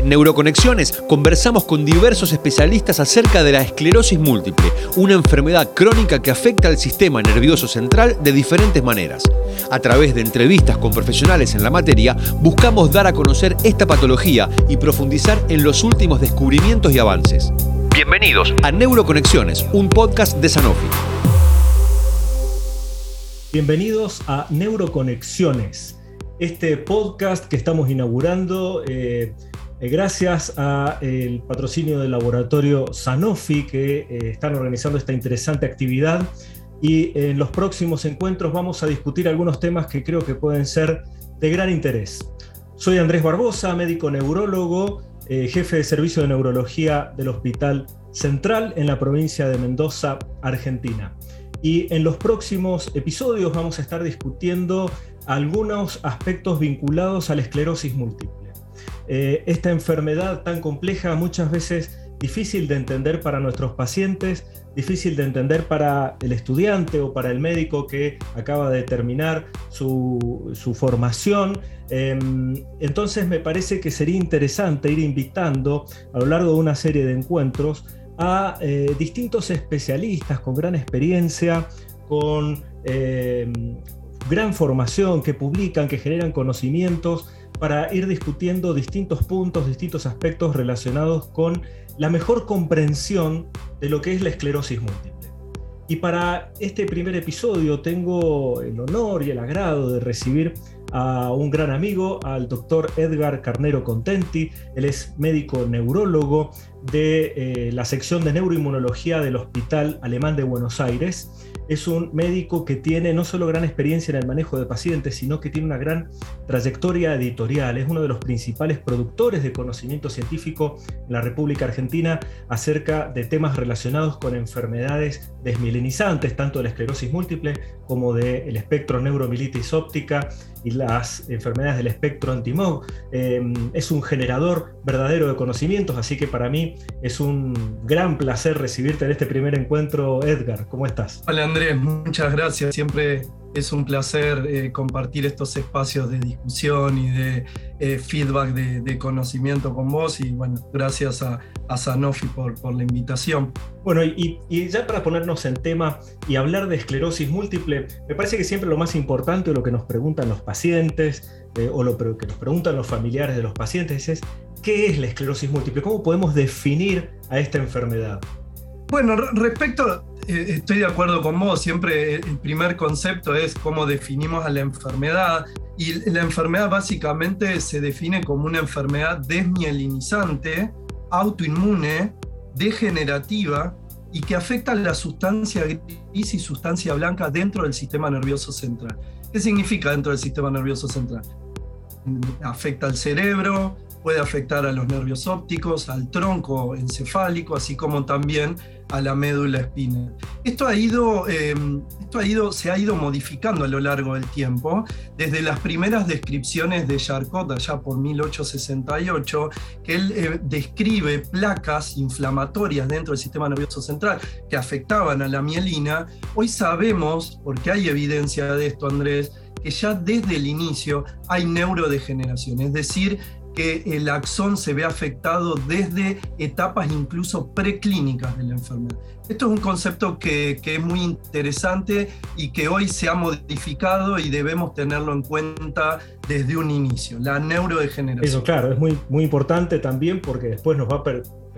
En Neuroconexiones conversamos con diversos especialistas acerca de la esclerosis múltiple, una enfermedad crónica que afecta al sistema nervioso central de diferentes maneras. A través de entrevistas con profesionales en la materia, buscamos dar a conocer esta patología y profundizar en los últimos descubrimientos y avances. Bienvenidos a Neuroconexiones, un podcast de Sanofi. Bienvenidos a Neuroconexiones, este podcast que estamos inaugurando eh, gracias al patrocinio del laboratorio Sanofi que eh, están organizando esta interesante actividad y en los próximos encuentros vamos a discutir algunos temas que creo que pueden ser de gran interés. Soy Andrés Barbosa, médico neurólogo, jefe de servicio de neurología del Hospital Central en la provincia de Mendoza, Argentina. Y en los próximos episodios vamos a estar discutiendo algunos aspectos vinculados a la esclerosis múltiple. Eh, esta enfermedad tan compleja, muchas veces difícil de entender para nuestros pacientes, difícil de entender para el estudiante o para el médico que acaba de terminar su, formación. Em, entonces me parece que sería interesante ir invitando a lo largo de una serie de encuentros a eh, distintos especialistas con gran experiencia, con eh, gran formación, que publican, que generan conocimientos para ir discutiendo distintos puntos, distintos aspectos relacionados con la mejor comprensión de lo que es la esclerosis múltiple. Y para este primer episodio tengo el honor y el agrado de recibir a un gran amigo, al doctor Edgar Carnero Contenti. Él es médico neurólogo de eh, la sección de neuroinmunología del Hospital Alemán de Buenos Aires es un médico que tiene no solo gran experiencia en el manejo de pacientes, sino que tiene una gran trayectoria editorial. Es uno de los principales productores de conocimiento científico en la República Argentina acerca de temas relacionados con enfermedades desmielinizantes, tanto de la esclerosis múltiple como del espectro neuromilitis óptica y las enfermedades del espectro antimog. Em, es un generador verdadero de conocimientos, así que para mí es un gran placer recibirte en este primer encuentro, Edgar. ¿Cómo estás? Hola Andrés muchas gracias. Siempre es un placer eh, compartir estos espacios de discusión y de eh, feedback de, conocimiento con vos y bueno, gracias a, Sanofi por, por, la invitación. Bueno, y, ya para ponernos en tema y hablar de esclerosis múltiple, me parece que siempre lo más importante o lo que nos preguntan los pacientes eh, o lo que nos preguntan los familiares de los pacientes es, ¿qué es la esclerosis múltiple? ¿Cómo podemos definir a esta enfermedad? Bueno, respecto, estoy de acuerdo con vos, siempre el primer concepto es cómo definimos a la enfermedad y la enfermedad básicamente se define como una enfermedad desmielinizante, autoinmune, degenerativa y que afecta la sustancia gris y sustancia blanca dentro del sistema nervioso central. ¿Qué significa dentro del sistema nervioso central? Afecta al cerebro, puede afectar a los nervios ópticos, al tronco encefálico, así como también a la médula espina. Esto, ha ido, em, esto ha ido, se ha ido modificando a lo largo del tiempo, desde las primeras descripciones de Charcot, allá por 1868, que él eh, describe placas inflamatorias dentro del sistema nervioso central que afectaban a la mielina. Hoy sabemos, porque hay evidencia de esto, Andrés, que ya desde el inicio hay neurodegeneración, es decir, que el axón se ve afectado desde etapas incluso preclínicas de la enfermedad. Esto es un concepto que, es muy interesante y que hoy se ha modificado y debemos tenerlo en cuenta desde un inicio, la neurodegeneración. Eso, claro, es muy, muy importante también porque después nos va a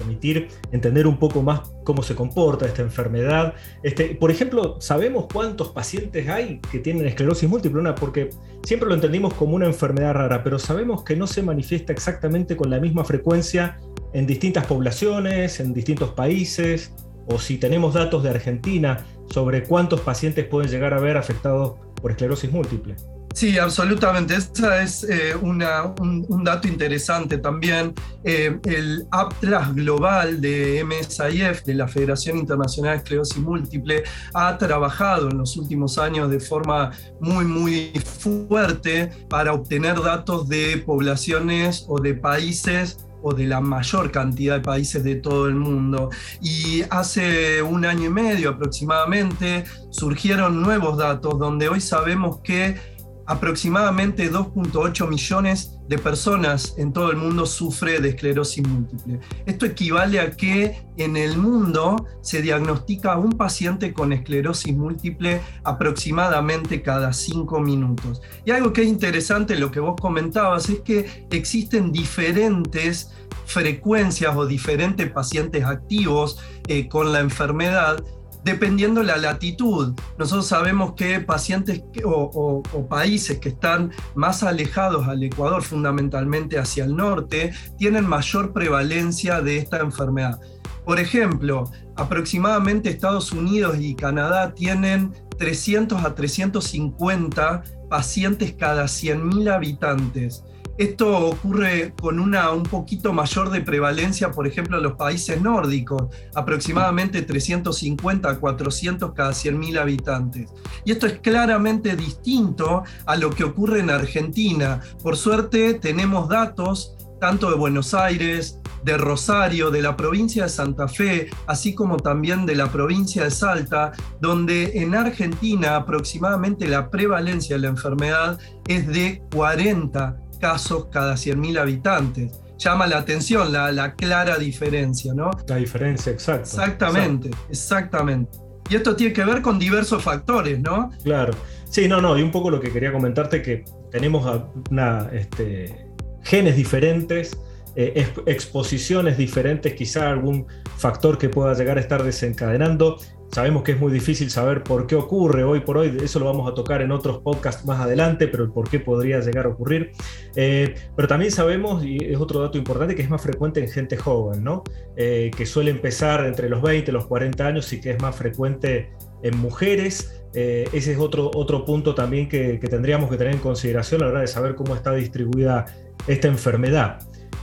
permitir entender un poco más cómo se comporta esta enfermedad. Este, por ejemplo, ¿sabemos cuántos pacientes hay que tienen esclerosis múltiple? Una, porque siempre lo entendimos como una enfermedad rara, pero sabemos que no se manifiesta exactamente con la misma frecuencia en distintas poblaciones, en distintos países, o si tenemos datos de Argentina sobre cuántos pacientes pueden llegar a ver afectados por esclerosis múltiple. Sí, absolutamente. Ese es eh, un, dato interesante también. Eh, el Atlas Global de MSIF, de la Federación Internacional de Esclerosis Múltiple, ha trabajado en los últimos años de forma muy, muy fuerte para obtener datos de poblaciones o de países o de la mayor cantidad de países de todo el mundo. Y hace un año y medio aproximadamente surgieron nuevos datos donde hoy sabemos que aproximadamente 2.8 millones de personas en todo el mundo sufre de esclerosis múltiple. Esto equivale a que en el mundo se diagnostica a un paciente con esclerosis múltiple aproximadamente cada 5 minutos. Y algo que es interesante, lo que vos comentabas, es que existen diferentes frecuencias o diferentes pacientes activos eh, con la enfermedad dependiendo la latitud. Nosotros sabemos que pacientes o, países que están más alejados al Ecuador, fundamentalmente hacia el norte, tienen mayor prevalencia de esta enfermedad. Por ejemplo, aproximadamente Estados Unidos y Canadá tienen 300 a 350 pacientes cada 100.000 habitantes. Esto ocurre con una un poquito mayor de prevalencia, por ejemplo, en los países nórdicos, aproximadamente 350 a 400 cada 100.000 habitantes. Y esto es claramente distinto a lo que ocurre en Argentina. Por suerte tenemos datos tanto de Buenos Aires, de Rosario, de la provincia de Santa Fe, así como también de la provincia de Salta, donde en Argentina aproximadamente la prevalencia de la enfermedad es de 40 casos cada 100.000 habitantes. Llama la atención la, clara diferencia, ¿no? La diferencia, exacto. Exactamente, exactamente. Y esto tiene que ver con diversos factores, ¿no? Claro. Sí, no, no, y un poco lo que quería comentarte que tenemos una, este, genes diferentes, eh, exposiciones diferentes, quizá algún factor que pueda llegar a estar desencadenando Sabemos que es muy difícil saber por qué ocurre hoy por hoy, eso lo vamos a tocar en otros podcasts más adelante, pero el por qué podría llegar a ocurrir. Eh, pero también sabemos, y es otro dato importante, que es más frecuente en gente joven, ¿no? Eh, que suele empezar entre los 20 y los 40 años y que es más frecuente en mujeres. Eh, ese es otro, otro punto también que, que tendríamos que tener en consideración a la hora de saber cómo está distribuida esta enfermedad.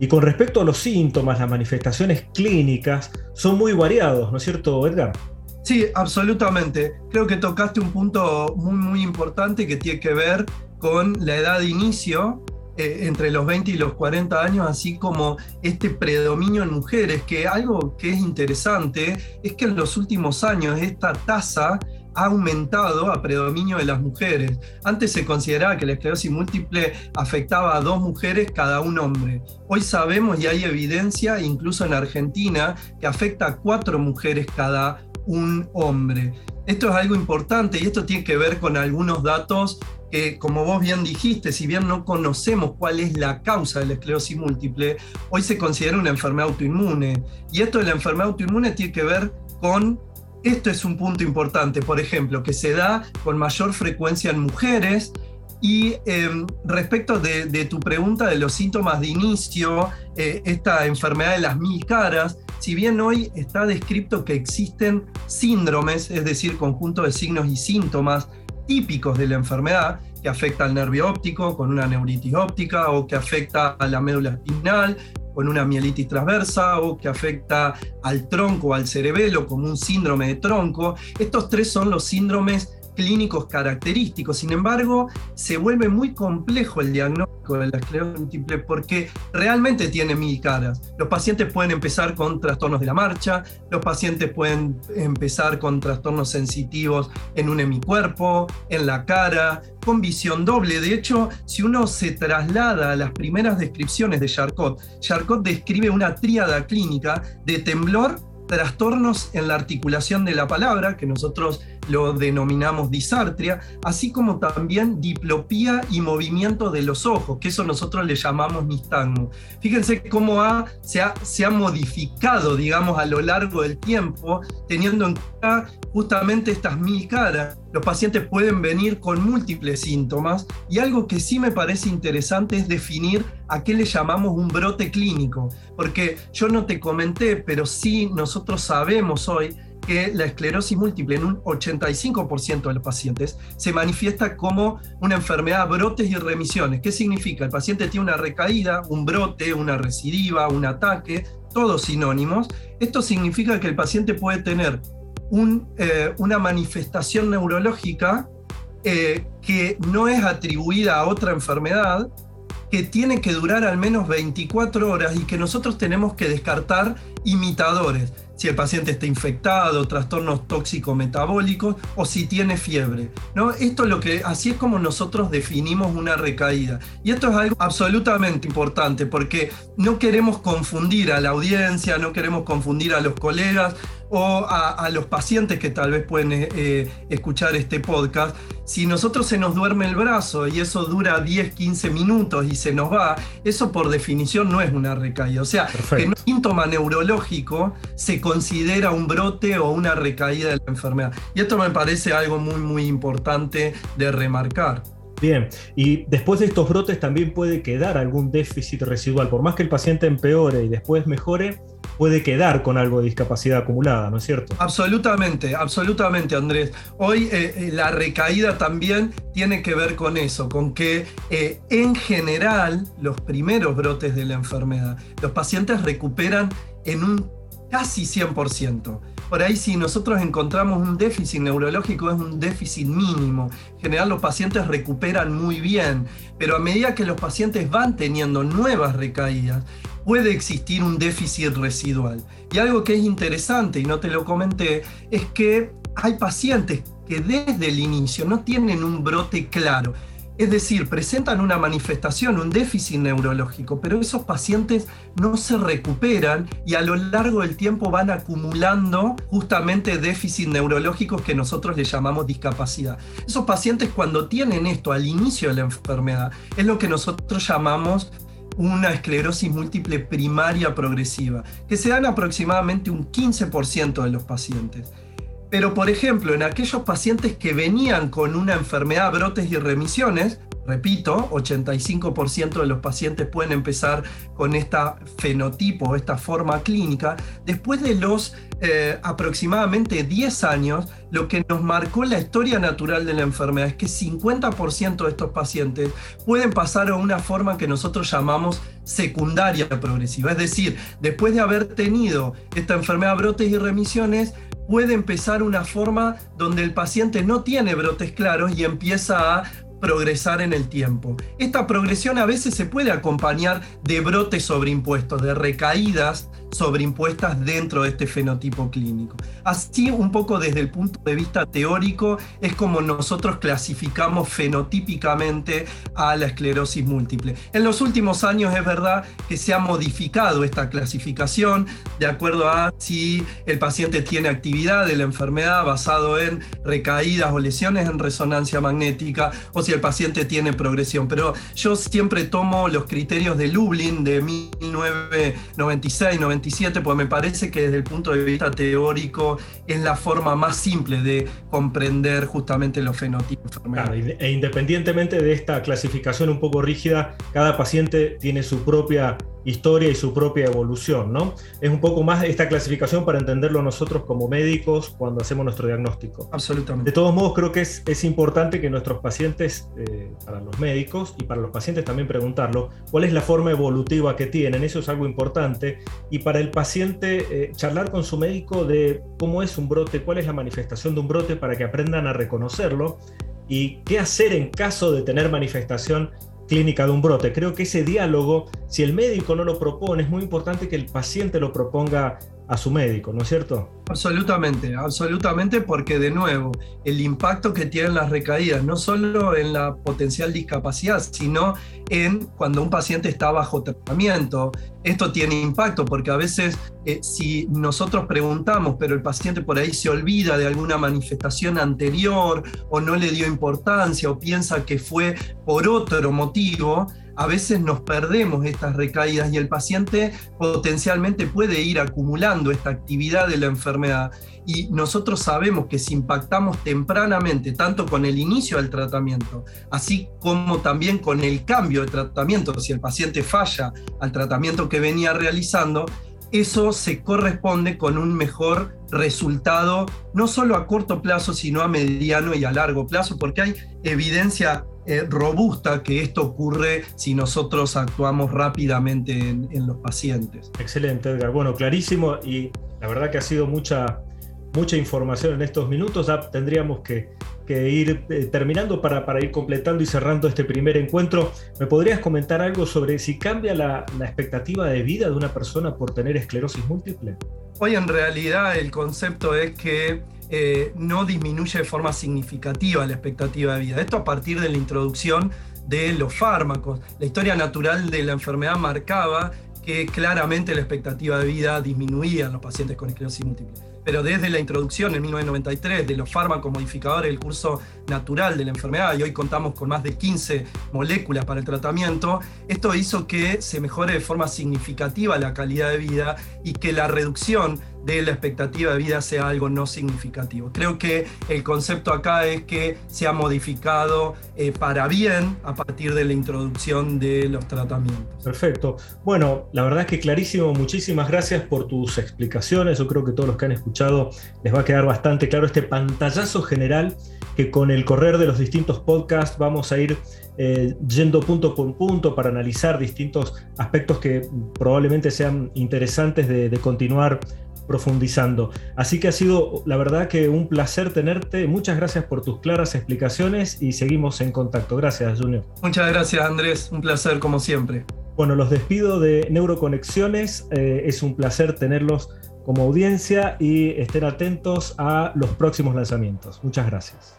Y con respecto a los síntomas, las manifestaciones clínicas son muy variados, ¿no es cierto, Edgar? Sí, absolutamente. Creo que tocaste un punto muy, muy importante que tiene que ver con la edad de inicio, eh, entre los 20 y los 40 años, así como este predominio en mujeres, que algo que es interesante es que en los últimos años esta tasa ha aumentado a predominio de las mujeres. Antes se consideraba que la esclerosis múltiple afectaba a dos mujeres cada un hombre. Hoy sabemos y hay evidencia, incluso en Argentina, que afecta a cuatro mujeres cada un hombre. Esto es algo importante y esto tiene que ver con algunos datos que, como vos bien dijiste, si bien no conocemos cuál es la causa de la esclerosis múltiple, hoy se considera una enfermedad autoinmune. Y esto de la enfermedad autoinmune tiene que ver con, esto es un punto importante, por ejemplo, que se da con mayor frecuencia en mujeres, y em, respecto de, tu pregunta de los síntomas de inicio, eh, esta enfermedad de las mil caras, si bien hoy está descrito que existen síndromes, es decir, conjunto de signos y síntomas típicos de la enfermedad, que afecta al nervio óptico con una neuritis óptica o que afecta a la médula espinal con una mielitis transversa o que afecta al tronco, al cerebelo como un síndrome de tronco. Estos tres son los síndromes clínicos característicos. Sin embargo, se vuelve muy complejo el diagnóstico de la esclerosis múltiple porque realmente tiene mil caras. Los pacientes pueden empezar con trastornos de la marcha, los pacientes pueden empezar con trastornos sensitivos en un hemicuerpo, en la cara, con visión doble. De hecho, si uno se traslada a las primeras descripciones de Charcot, Charcot describe una tríada clínica de temblor, trastornos en la articulación de la palabra, que nosotros lo denominamos disartria, así como también diplopía y movimiento de los ojos, que eso nosotros le llamamos nistagmo. Fíjense cómo se, ha, se ha modificado, digamos, a lo largo del tiempo, teniendo en cuenta justamente estas mil caras. Los pacientes pueden venir con múltiples síntomas y algo que sí me parece interesante es definir a qué le llamamos un brote clínico, porque yo no te comenté, pero sí nosotros sabemos hoy que la esclerosis múltiple en un 85% de los pacientes se manifiesta como una enfermedad, brotes y remisiones. ¿Qué significa? El paciente tiene una recaída, un brote, una recidiva, un ataque, todos sinónimos. Esto significa que el paciente puede tener eh, una manifestación neurológica eh, que no es atribuida a otra enfermedad, que tiene que durar al menos 24 horas y que nosotros tenemos que descartar imitadores. si el paciente está infectado, trastornos tóxico-metabólicos o si tiene fiebre. ¿no? Esto es lo que, así es como nosotros definimos una recaída. Y esto es algo absolutamente importante porque no queremos confundir a la audiencia, no queremos confundir a los colegas o a, los pacientes que tal vez pueden eh, eh, escuchar este podcast, si nosotros se nos duerme el brazo y eso dura 10, 15 minutos y se nos va, eso por definición no es una recaída. O sea, que un síntoma neurológico se considera un brote o una recaída de la enfermedad. Y esto me parece algo muy, muy importante de remarcar. Bien, y después de estos brotes también puede quedar algún déficit residual. Por más que el paciente empeore y después mejore, puede quedar con algo de discapacidad acumulada, ¿no es cierto? Absolutamente, absolutamente, Andrés. Hoy eh, eh, la recaída también tiene que ver con eso, con que eh, en general los primeros brotes de la enfermedad, los pacientes recuperan en un casi 100%. Por ahí si nosotros encontramos un déficit neurológico es un déficit mínimo. En general los pacientes recuperan muy bien, pero a medida que los pacientes van teniendo nuevas recaídas, puede existir un déficit residual. Y algo que es interesante, y no te lo comenté, es que hay pacientes que desde el inicio no tienen un brote claro. Es decir, presentan una manifestación, un déficit neurológico, pero esos pacientes no se recuperan y a lo largo del tiempo van acumulando justamente déficits neurológicos que nosotros le llamamos discapacidad. Esos pacientes cuando tienen esto al inicio de la enfermedad es lo que nosotros llamamos una esclerosis múltiple primaria progresiva, que se dan aproximadamente un 15% de los pacientes. Pero, por ejemplo, en aquellos pacientes que venían con una enfermedad, brotes y remisiones, Repito, 85% de los pacientes pueden empezar con esta fenotipo, esta forma clínica. Después de los eh, aproximadamente 10 años, lo que nos marcó la historia natural de la enfermedad es que 50% de estos pacientes pueden pasar a una forma que nosotros llamamos secundaria progresiva. Es decir, después de haber tenido esta enfermedad, brotes y remisiones, puede empezar una forma donde el paciente no tiene brotes claros y empieza a progresar en el tiempo. Esta progresión a veces se puede acompañar de brotes sobreimpuestos, de recaídas sobreimpuestas dentro de este fenotipo clínico. Así, un poco desde el punto de vista teórico, es como nosotros clasificamos fenotípicamente a la esclerosis múltiple. En los últimos años es verdad que se ha modificado esta clasificación de acuerdo a si el paciente tiene actividad de la enfermedad basado en recaídas o lesiones en resonancia magnética o si el paciente tiene progresión. Pero yo siempre tomo los criterios de Lublin de 1996-97, pues me parece que desde el punto de vista teórico es la forma más simple de comprender justamente los fenotipos. e independientemente de esta clasificación un poco rígida, cada paciente tiene su propia historia y su propia evolución, ¿no? Es un poco más esta clasificación para entenderlo nosotros como médicos cuando hacemos nuestro diagnóstico. Absolutamente. De todos modos, creo que es, es importante que nuestros pacientes, eh, para los médicos y para los pacientes también preguntarlo, cuál es la forma evolutiva que tienen, eso es algo importante, y para el paciente eh, charlar con su médico de cómo es un brote, cuál es la manifestación de un brote para que aprendan a reconocerlo y qué hacer en caso de tener manifestación clínica de un brote. Creo que ese diálogo, si el médico no lo propone, es muy importante que el paciente lo proponga a su médico, ¿no es cierto? Absolutamente, absolutamente, porque de nuevo, el impacto que tienen las recaídas, no solo en la potencial discapacidad, sino en cuando un paciente está bajo tratamiento. Esto tiene impacto porque a veces eh, si nosotros preguntamos, pero el paciente por ahí se olvida de alguna manifestación anterior o no le dio importancia o piensa que fue por otro motivo, a veces nos perdemos estas recaídas y el paciente potencialmente puede ir acumulando esta actividad de la enfermedad. Y nosotros sabemos que si impactamos tempranamente, tanto con el inicio del tratamiento, así como también con el cambio de tratamiento, si el paciente falla al tratamiento que venía realizando, eso se corresponde con un mejor resultado, no solo a corto plazo, sino a mediano y a largo plazo, porque hay evidencia eh, robusta que esto ocurre si nosotros actuamos rápidamente en, los pacientes. Excelente, Edgar. Bueno, clarísimo y la verdad que ha sido mucha, mucha información en estos minutos. Tendríamos que, ir eh, terminando para, para, ir completando y cerrando este primer encuentro. ¿Me podrías comentar algo sobre si cambia la, expectativa de vida de una persona por tener esclerosis múltiple? Hoy en realidad el concepto es que eh, no disminuye de forma significativa la expectativa de vida. Esto a partir de la introducción de los fármacos. La historia natural de la enfermedad marcaba que claramente la expectativa de vida disminuía en los pacientes con esclerosis múltiple. Pero desde la introducción en 1993 de los fármacos modificadores del curso natural de la enfermedad, y hoy contamos con más de 15 moléculas para el tratamiento, esto hizo que se mejore de forma significativa la calidad de vida y que la reducción de la expectativa de vida sea algo no significativo. Creo que el concepto acá es que se ha modificado eh, para bien a partir de la introducción de los tratamientos. Perfecto. Bueno, la verdad es que clarísimo, muchísimas gracias por tus explicaciones. Yo creo que todos los que han escuchado les va a quedar bastante claro este pantallazo general que con el correr de los distintos podcasts vamos a ir eh, yendo punto por punto para analizar distintos aspectos que probablemente sean interesantes de, de continuar profundizando. Así que ha sido, la verdad, que un placer tenerte. Muchas gracias por tus claras explicaciones y seguimos en contacto. Gracias, Junior. Muchas gracias, Andrés. Un placer, como siempre. Bueno, los despido de Neuroconexiones. Eh, es un placer tenerlos como audiencia y estén atentos a los próximos lanzamientos. Muchas gracias.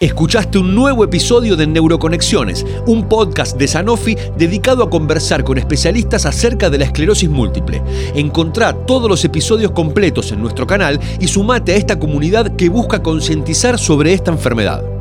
Escuchaste un nuevo episodio de Neuroconexiones, un podcast de Sanofi dedicado a conversar con especialistas acerca de la esclerosis múltiple. Encontrá todos los episodios completos en nuestro canal y sumate a esta comunidad que busca concientizar sobre esta enfermedad.